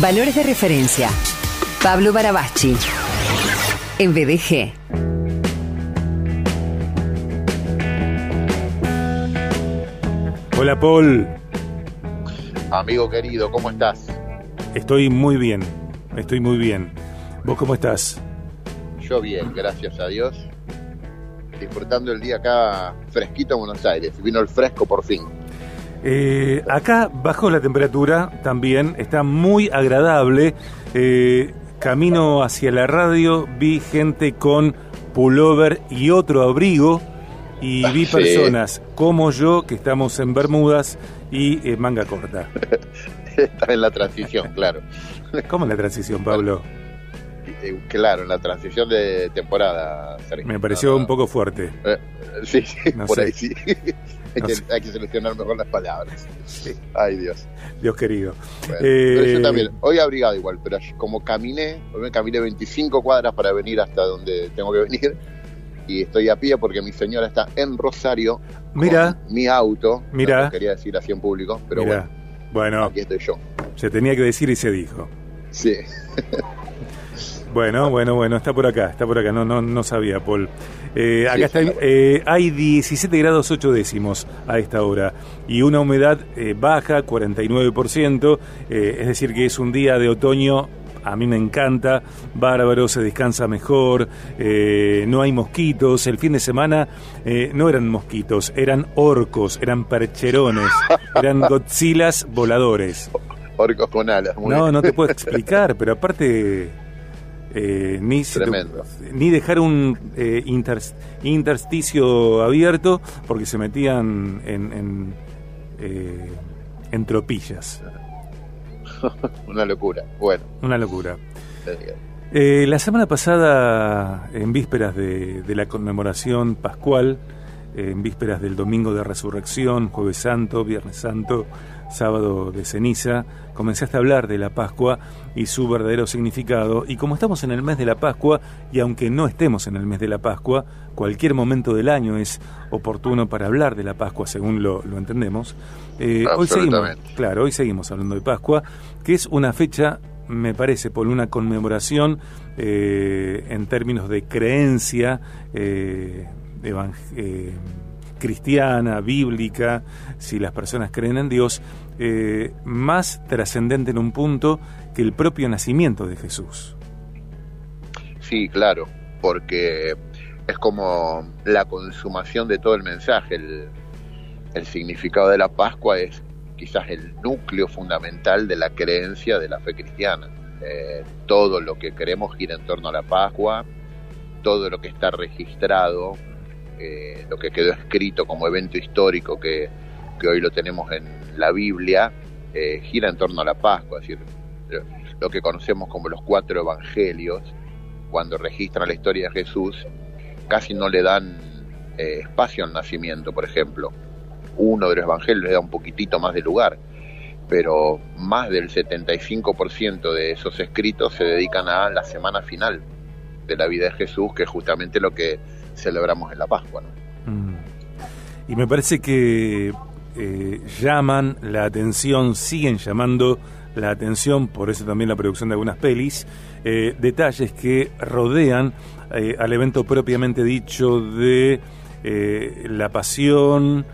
Valores de referencia. Pablo Barabachi. En BDG. Hola Paul, Amigo querido, ¿cómo estás? estoy muy bien, estoy muy bien. ¿Vos cómo estás? Yo bien, gracias a Dios. Disfrutando el día acá fresquito en Buenos Aires. Vino el fresco por fin. Eh, acá bajó la temperatura también, está muy agradable. Eh, camino hacia la radio, vi gente con pullover y otro abrigo y vi Sí. personas como yo que estamos en Bermudas y eh, manga corta. Está en la transición, claro. ¿Cómo es la transición, Pablo? Eh, Claro, en la transición de temporada. Sergio. Me pareció No, un poco fuerte. Eh, sí, sí, No por sé. ahí sí. hay, No que, sé. hay que seleccionar mejor las palabras. Sí, Ay, Dios. Dios querido. Bueno, Eh, pero yo también, hoy abrigado igual, pero como caminé, hoy me caminé 25 cuadras para venir hasta donde tengo que venir y estoy a pie porque mi señora está en Rosario Mira, con mi auto. Mira. No quería decir así en público, pero mira. bueno, Bueno, aquí estoy yo. se tenía que decir y se dijo. Sí, Bueno, bueno, bueno, está por acá, está por acá, no, no, no sabía, Paul. Eh, acá está, eh, hay 17 grados 8 décimos a esta hora y una humedad eh, baja, 49%, eh, es decir que es un día de otoño, a mí me encanta, bárbaro, se descansa mejor, eh, no hay mosquitos, el fin de semana eh, no eran mosquitos, eran orcos, eran percherones, eran godzillas voladores. orcos con alas. muy No, bien. no te puedo explicar, pero aparte eh, ni, ni dejar un eh, inter- intersticio abierto porque se metían en, en, eh, en tropillas. Una locura. Bueno, Una locura. eh, la semana pasada, en vísperas de, de la conmemoración pascual, en vísperas del Domingo de Resurrección, Jueves Santo, Viernes Santo, Sábado de Ceniza, comenzaste a hablar de la Pascua y su verdadero significado. Y como estamos en el mes de la Pascua, y aunque no estemos en el mes de la Pascua, cualquier momento del año es oportuno para hablar de la Pascua, según lo, lo entendemos. Eh, hoy seguimos, claro, hoy seguimos hablando de Pascua, que es una fecha me parece, por una conmemoración eh, en términos de creencia eh, eh, cristiana, bíblica, si las personas creen en Dios, eh, más trascendente en un punto que el propio nacimiento de Jesús. sí, claro, porque es como la consumación de todo el mensaje. El, significado de la Pascua es quizás el núcleo fundamental de la creencia de la fe cristiana. Eh, todo lo que creemos gira en torno a la Pascua, todo lo que está registrado, eh, lo que quedó escrito como evento histórico que, que hoy lo tenemos en la Biblia, eh, gira en torno a la Pascua, es decir, lo- que conocemos como los cuatro evangelios, cuando registran la historia de Jesús, casi no le dan eh, espacio al nacimiento, por ejemplo. Uno de los evangelios le da un poquitito más de lugar, pero más del 75% de esos escritos se dedican a la semana final de la vida de Jesús, que es justamente lo que celebramos en la Pascua. ¿no? Mm. Y me parece que eh, llaman la atención, siguen llamando la atención, por eso también la producción de algunas pelis, eh, detalles que rodean eh, al evento propiamente dicho de la pasión,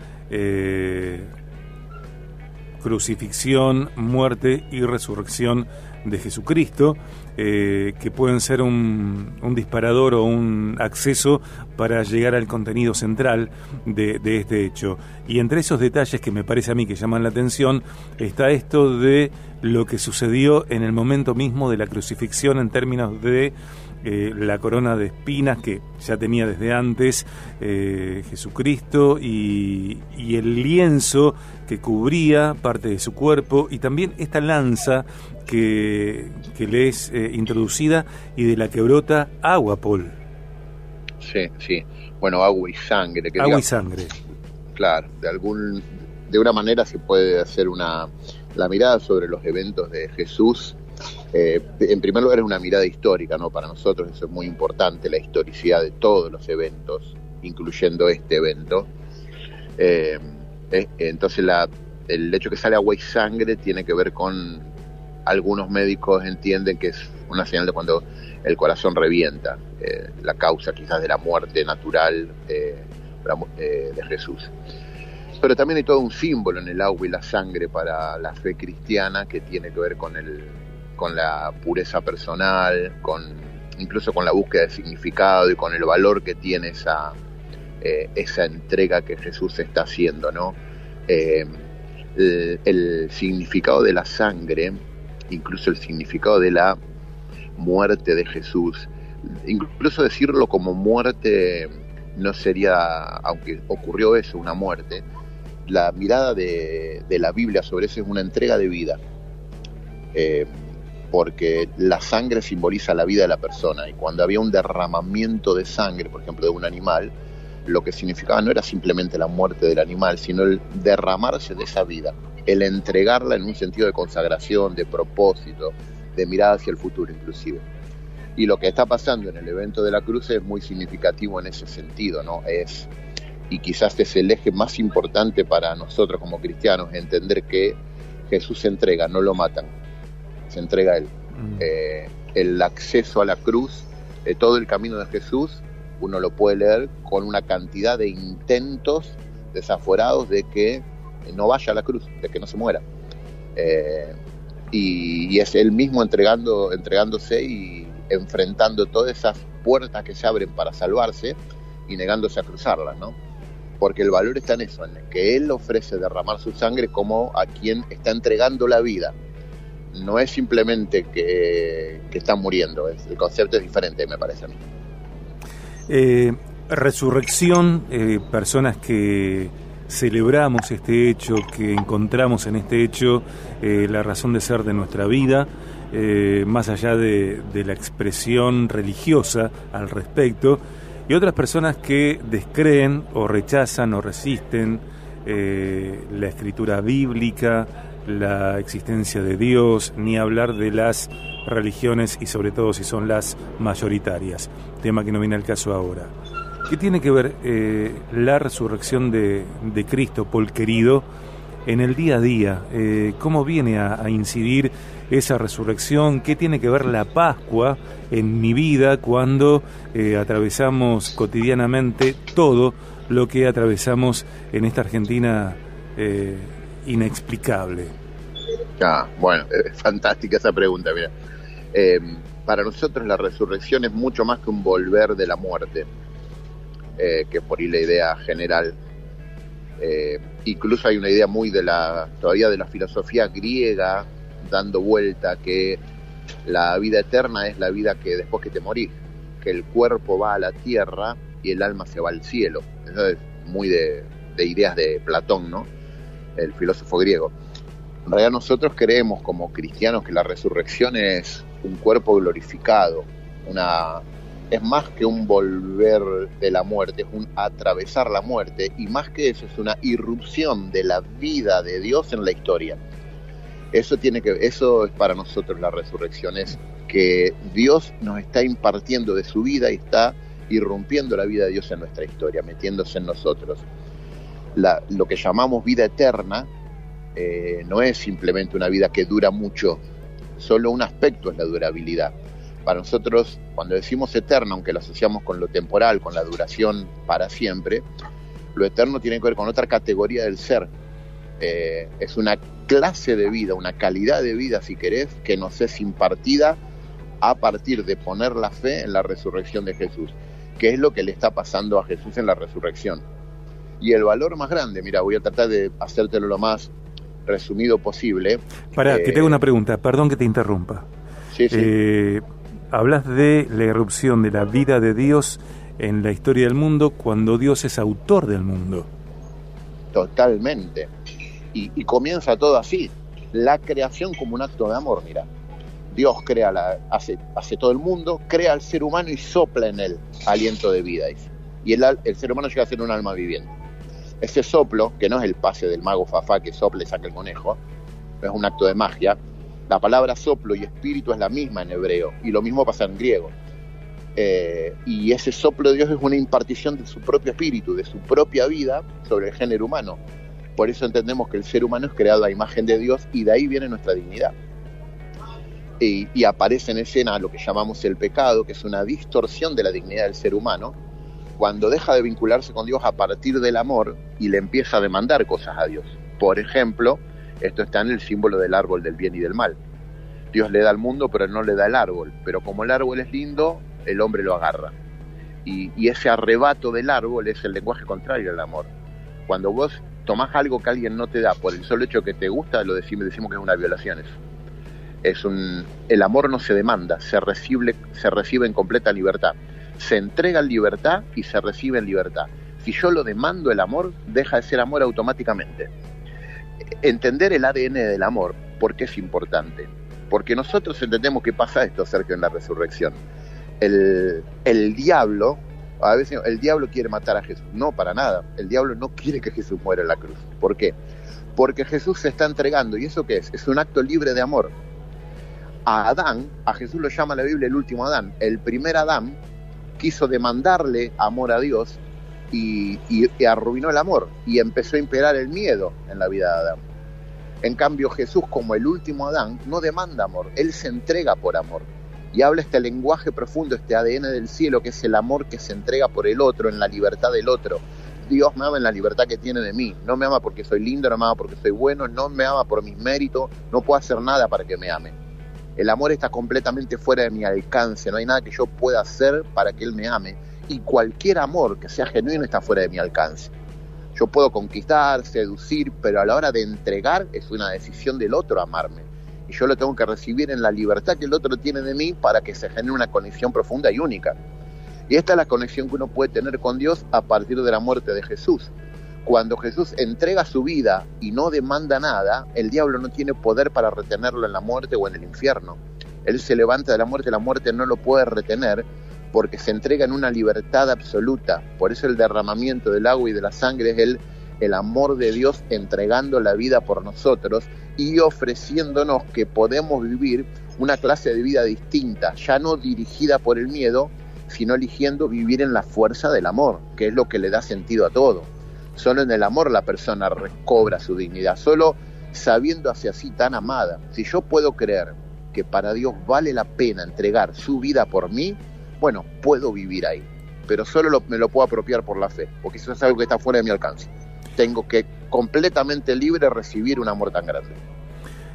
crucifixión, muerte y resurrección de Jesucristo, eh, que pueden ser un, disparador o un acceso para llegar al contenido central de, de este hecho. Y entre esos detalles que me parece a mí que llaman la atención está esto de lo que sucedió en el momento mismo de la crucifixión en términos de eh, la corona de espinas que ya tenía desde antes eh, Jesucristo y, y el lienzo que cubría parte de su cuerpo y también esta lanza que, que le es eh, introducida y de la que brota agua, Paul. Sí, sí. Bueno, agua y sangre. Que Agua y sangre. claro, de algún, de una manera se puede hacer una la mirada sobre los eventos de Jesús. Eh, en primer lugar es una mirada histórica, ¿no? Para nosotros eso es muy importante, la historicidad de todos los eventos, incluyendo este evento. Eh, eh, entonces la, el hecho que sale agua y sangre tiene que ver con algunos médicos entienden que es una señal de cuando el corazón revienta, la causa quizás de la muerte natural de Jesús. Pero también hay todo un símbolo en el agua y la sangre para la fe cristiana que tiene que ver con, el, con la pureza personal, con, incluso con la búsqueda de significado y con el valor que tiene esa, esa entrega que Jesús está haciendo, ¿no? el, significado de la sangre, incluso el significado de la muerte de Jesús, incluso decirlo como muerte no sería, aunque ocurrió eso, una muerte, la mirada de, la Biblia sobre eso es una entrega de vida, eh, porque la sangre simboliza la vida de la persona y cuando había un derramamiento de sangre, por ejemplo, de un animal, lo que significaba no era simplemente la muerte del animal, sino el derramarse de esa vida, el entregarla en un sentido de consagración, de propósito, de mirada hacia el futuro inclusive. Y lo que está pasando en el evento de la cruz es muy significativo en ese sentido, ¿no? Es, y quizás es el eje más importante para nosotros como cristianos, entender que Jesús se entrega, no lo matan, se entrega a Él. Mm. Eh, el acceso a la cruz, de todo el camino de Jesús, uno lo puede leer con una cantidad de intentos desaforados de que no vaya a la cruz, de que no se muera. Eh, y, es él mismo entregando, entregándose y enfrentando todas esas puertas que se abren para salvarse y negándose a cruzarlas, ¿no? Porque el valor está en eso, en que él ofrece derramar su sangre como a quien está entregando la vida. No es simplemente que, que está muriendo, el concepto es diferente, me parece a mí. Eh, resurrección, eh, personas que celebramos este hecho, que encontramos en este hecho eh, la razón de ser de nuestra vida, más allá de, la expresión religiosa al respecto, y otras personas que descreen o rechazan o resisten la escritura bíblica, la existencia de Dios, ni hablar de las religiones y sobre todo si son las mayoritarias, tema que no viene al caso ahora. ¿Qué tiene que ver eh, la resurrección de, Cristo, Paul querido, en el día a día? Eh, ¿Cómo viene a, incidir esa resurrección? ¿Qué tiene que ver la Pascua en mi vida cuando eh, atravesamos cotidianamente todo lo que atravesamos en esta Argentina inexplicable? Ah, bueno, es fantástica esa pregunta, mira. Eh, para nosotros la resurrección es mucho más que un volver de la muerte, eh, que por ahí la idea general. Eh, incluso hay una idea muy de la, todavía de la filosofía griega dando vuelta que la vida eterna es la vida que después que te morís, que el cuerpo va a la tierra y el alma se va al cielo. Eso es muy de, de ideas de Platón, ¿no? El filósofo griego. En realidad nosotros creemos como cristianos que la resurrección es un cuerpo glorificado, una es más que un volver de la muerte, es un atravesar la muerte y más que eso es una irrupción de la vida de Dios en la historia. Eso tiene que eso es para nosotros la resurrección es que Dios nos está impartiendo de su vida y está irrumpiendo la vida de Dios en nuestra historia, metiéndose en nosotros. Lo que llamamos vida eterna eh, no es simplemente una vida que dura mucho, solo un aspecto es la durabilidad. Para nosotros, cuando decimos eterno, aunque lo asociamos con lo temporal, con la duración para siempre, lo eterno tiene que ver con otra categoría del ser. Eh, es una clase de vida, una calidad de vida, si querés, que nos es impartida a partir de poner la fe en la resurrección de Jesús, que es lo que le está pasando a Jesús en la resurrección. Y el valor más grande, mira, voy a tratar de hacértelo lo más resumido posible. Para, que tengo una eh, pregunta, perdón que te interrumpa. Sí, sí. Eh, hablas de la irrupción de la vida de Dios en la historia del mundo cuando Dios es autor del mundo. Totalmente. Y, comienza todo así. La creación como un acto de amor, mira. Dios crea la, hace, hace todo el mundo, crea al ser humano y sopla en él aliento de vida. Y el, el ser humano llega a ser un alma viviente. Ese soplo, que no es el pase del mago Fafá que sopla y saca el conejo, es un acto de magia. La palabra soplo y espíritu es la misma en hebreo, y lo mismo pasa en griego. Eh, y ese soplo de Dios es una impartición de su propio espíritu, de su propia vida sobre el género humano. Por eso entendemos que el ser humano es creado a imagen de Dios y de ahí viene nuestra dignidad. y, aparece en escena lo que llamamos el pecado, que es una distorsión de la dignidad del ser humano, cuando deja de vincularse con Dios a partir del amor y le empieza a demandar cosas a Dios. Por ejemplo, esto está en el símbolo del árbol del bien y del mal. Dios le da al mundo, pero no le da el árbol. Pero como el árbol es lindo, el hombre lo agarra. Y, ese arrebato del árbol es el lenguaje contrario al amor. Cuando vos tomás algo que alguien no te da por el solo hecho que te gusta, lo decimos, decimos que es una violación eso es un, el amor no se demanda, se recibe, se recibe en completa libertad. Se entrega en libertad y se recibe en libertad. Si yo lo demando el amor, deja de ser amor automáticamente. Entender el ADN del amor, ¿por qué es importante? Porque nosotros entendemos que pasa esto, Sergio, en la resurrección. El, el diablo, a veces el diablo quiere matar a Jesús. No, para nada. El diablo no quiere que Jesús muera en la cruz. ¿Por qué? Porque Jesús se está entregando. ¿Y eso qué es? Es un acto libre de amor a Adán, a Jesús lo llama la Biblia el último Adán, el primer Adán quiso demandarle amor a Dios y, arruinó el amor y empezó a imperar el miedo en la vida de Adán. En cambio Jesús como el último Adán no demanda amor, él se entrega por amor y habla este lenguaje profundo, este ADN del cielo que es el amor que se entrega por el otro, en la libertad del otro. Dios me ama en la libertad que tiene de mí. No me ama porque soy lindo, no me ama porque soy bueno, no me ama por mis méritos, no puedo hacer nada para que me ame. El amor está completamente fuera de mi alcance, no hay nada que yo pueda hacer para que Él me ame. Y cualquier amor que sea genuino está fuera de mi alcance. Yo puedo conquistar, seducir, pero a la hora de entregar es una decisión del otro amarme. Y yo lo tengo que recibir en la libertad que el otro tiene de mí para que se genere una conexión profunda y única. Y esta es la conexión que uno puede tener con Dios a partir de la muerte de Jesús. Cuando Jesús entrega su vida y no demanda nada, el diablo no tiene poder para retenerlo en la muerte o en el infierno. Él se levanta de la muerte, la muerte no lo puede retener porque se entrega en una libertad absoluta. Por eso el derramamiento del agua y de la sangre es el, el amor de Dios entregando la vida por nosotros y ofreciéndonos que podemos vivir una clase de vida distinta, ya no dirigida por el miedo, sino eligiendo vivir en la fuerza del amor, que es lo que le da sentido a todo. Solo en el amor la persona recobra su dignidad, solo sabiendo hacia sí tan amada. Si yo puedo creer que para Dios vale la pena entregar su vida por mí, bueno, puedo vivir ahí. Pero solo me lo puedo apropiar por la fe, porque eso es algo que está fuera de mi alcance. Tengo que completamente libre recibir un amor tan grande.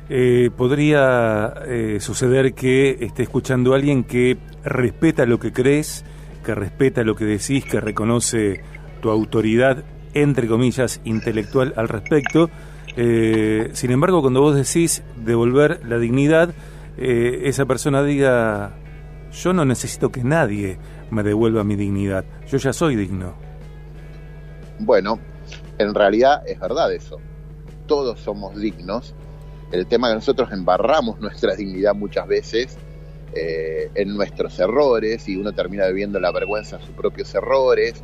Eh, podría eh, suceder que esté escuchando a alguien que respeta lo que crees, que respeta lo que decís, que reconoce tu autoridad entre comillas, intelectual al respecto. Eh, sin embargo, cuando vos decís devolver la dignidad, eh, esa persona diga, yo no necesito que nadie me devuelva mi dignidad, yo ya soy digno. Bueno, en realidad es verdad eso, todos somos dignos, el tema que nosotros embarramos nuestra dignidad muchas veces eh, en nuestros errores y uno termina viviendo la vergüenza de sus propios errores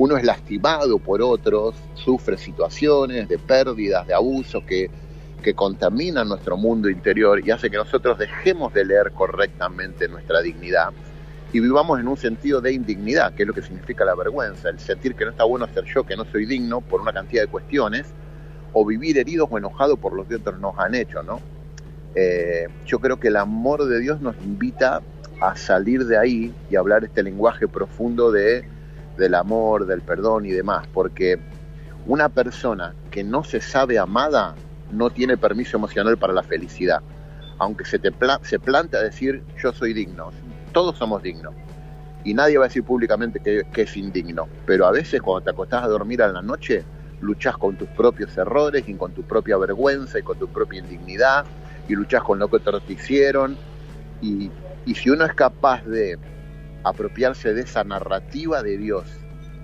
uno es lastimado por otros, sufre situaciones de pérdidas, de abusos que, que contaminan nuestro mundo interior y hace que nosotros dejemos de leer correctamente nuestra dignidad y vivamos en un sentido de indignidad, que es lo que significa la vergüenza, el sentir que no está bueno ser yo, que no soy digno por una cantidad de cuestiones, o vivir heridos o enojados por lo que otros nos han hecho, ¿no? Eh, yo creo que el amor de Dios nos invita a salir de ahí y hablar este lenguaje profundo de del amor, del perdón y demás, porque una persona que no se sabe amada no tiene permiso emocional para la felicidad. Aunque se, te se plantea decir yo soy digno, todos somos dignos. Y nadie va a decir públicamente que, que es indigno. Pero a veces cuando te acostás a dormir a la noche, luchás con tus propios errores y con tu propia vergüenza y con tu propia indignidad y luchás con lo que otros te hicieron. Y, y si uno es capaz de apropiarse de esa narrativa de Dios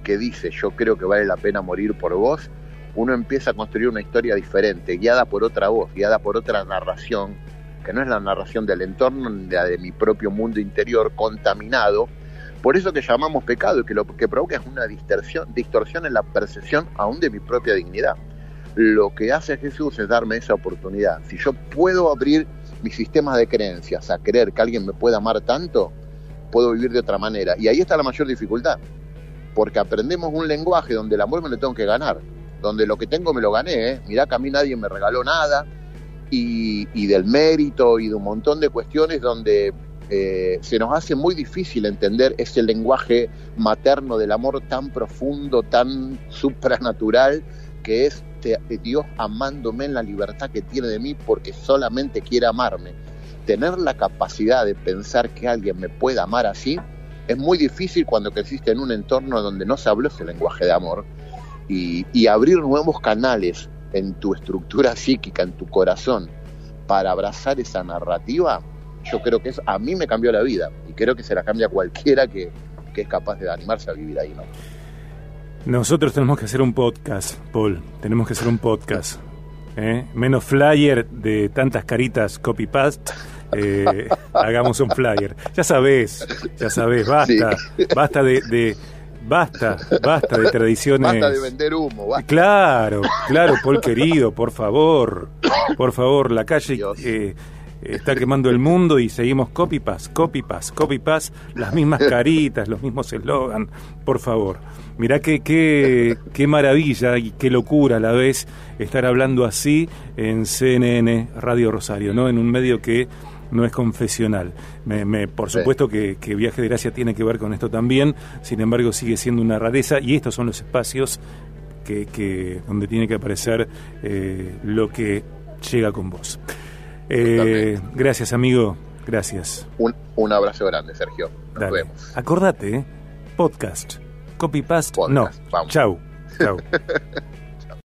que dice yo creo que vale la pena morir por vos, uno empieza a construir una historia diferente, guiada por otra voz, guiada por otra narración, que no es la narración del entorno, ni la de mi propio mundo interior contaminado. Por eso que llamamos pecado y que lo que provoca es una distorsión, distorsión en la percepción aún de mi propia dignidad. Lo que hace Jesús es darme esa oportunidad. Si yo puedo abrir mis sistemas de creencias a creer que alguien me puede amar tanto, puedo vivir de otra manera. Y ahí está la mayor dificultad, porque aprendemos un lenguaje donde el amor me lo tengo que ganar, donde lo que tengo me lo gané, ¿eh? mirá que a mí nadie me regaló nada, y, del mérito y de un montón de cuestiones donde eh, se nos hace muy difícil entender ese lenguaje materno del amor tan profundo, tan supranatural, que es Dios amándome en la libertad que tiene de mí porque solamente quiere amarme. Tener la capacidad de pensar que alguien me pueda amar así es muy difícil cuando creciste en un entorno donde no se habló ese lenguaje de amor y, abrir nuevos canales en tu estructura psíquica, en tu corazón, para abrazar esa narrativa, yo creo que a mí me cambió la vida y creo que se la cambia cualquiera que, es capaz de animarse a vivir ahí, ¿no? Nosotros tenemos que hacer un podcast, Paul, tenemos que hacer un podcast. ¿eh? Menos flyer de tantas caritas copy-paste. Eh, hagamos un flyer. Ya sabes, ya sabes, basta, basta de Basta, basta de tradiciones. Basta de vender humo. Claro, claro, Paul querido, por favor. Por favor, la calle eh, está quemando el mundo y seguimos copy pass, copy pass, copy pass, las mismas caritas, los mismos eslogan. Por favor. Mirá qué, qué, qué maravilla y qué locura a la vez estar hablando así en CNN Radio Rosario, ¿no? En un medio que no es confesional. Me, por supuesto que, Viaje de Gracia tiene que ver con esto también, sin embargo sigue siendo una rareza y estos son los espacios que, donde tiene que aparecer eh, lo que llega con vos. Eh, gracias amigo, gracias. Un, un, abrazo grande Sergio. Nos vemos. Acordate, ¿eh? podcast, copy paste, no. Chau, chau.